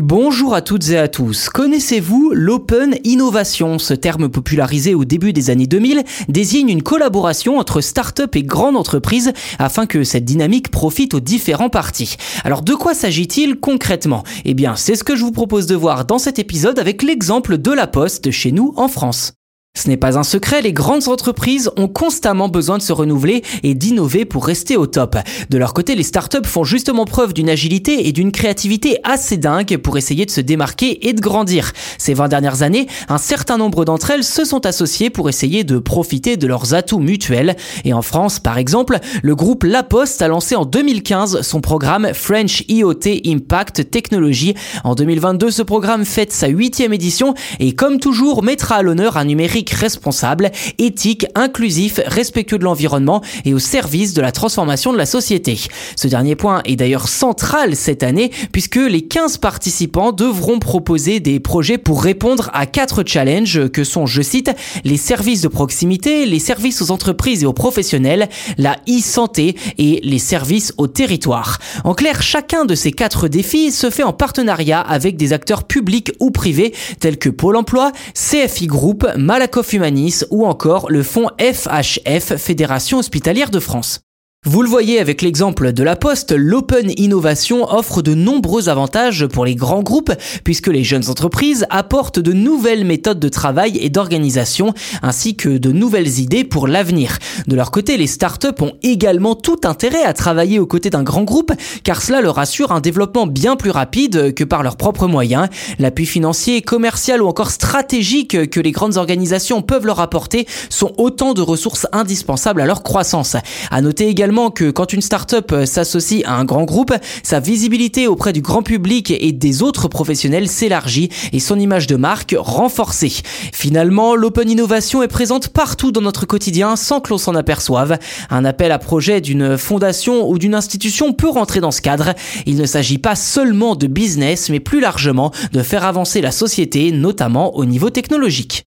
Bonjour à toutes et à tous. Connaissez-vous l'Open Innovation? Ce terme popularisé au début des années 2000 désigne une collaboration entre start-up et grandes entreprises afin que cette dynamique profite aux différents partis. Alors de quoi s'agit-il concrètement? Eh bien, c'est ce que je vous propose de voir dans cet épisode avec l'exemple de la Poste chez nous en France. Ce n'est pas un secret, les grandes entreprises ont constamment besoin de se renouveler et d'innover pour rester au top. De leur côté, les startups font justement preuve d'une agilité et d'une créativité assez dingue pour essayer de se démarquer et de grandir. Ces 20 dernières années, un certain nombre d'entre elles se sont associées pour essayer de profiter de leurs atouts mutuels. Et en France, par exemple, le groupe La Poste a lancé en 2015 son programme French IoT Impact Technology. En 2022, ce programme fête sa huitième édition et comme toujours mettra à l'honneur un numérique responsable, éthique, inclusif, respectueux de l'environnement et au service de la transformation de la société. Ce dernier point est d'ailleurs central cette année puisque les 15 participants devront proposer des projets pour répondre à quatre challenges que sont, je cite, les services de proximité, les services aux entreprises et aux professionnels, la e-santé et les services au territoire. En clair, chacun de ces quatre défis se fait en partenariat avec des acteurs publics ou privés tels que Pôle emploi, CFI Group, Malakoff Humanis ou encore le fonds FHF, Fédération hospitalière de France. Vous le voyez avec l'exemple de la Poste, l'Open Innovation offre de nombreux avantages pour les grands groupes puisque les jeunes entreprises apportent de nouvelles méthodes de travail et d'organisation ainsi que de nouvelles idées pour l'avenir. De leur côté, les startups ont également tout intérêt à travailler aux côtés d'un grand groupe car cela leur assure un développement bien plus rapide que par leurs propres moyens. L'appui financier, commercial ou encore stratégique que les grandes organisations peuvent leur apporter sont autant de ressources indispensables à leur croissance. À noter également que quand une start-up euh, s'associe à un grand groupe, sa visibilité auprès du grand public et des autres professionnels s'élargit et son image de marque renforcée. Finalement, l'open innovation est présente partout dans notre quotidien sans que l'on s'en aperçoive. Un appel à projet d'une fondation ou d'une institution peut rentrer dans ce cadre. Il ne s'agit pas seulement de business, mais plus largement de faire avancer la société, notamment au niveau technologique.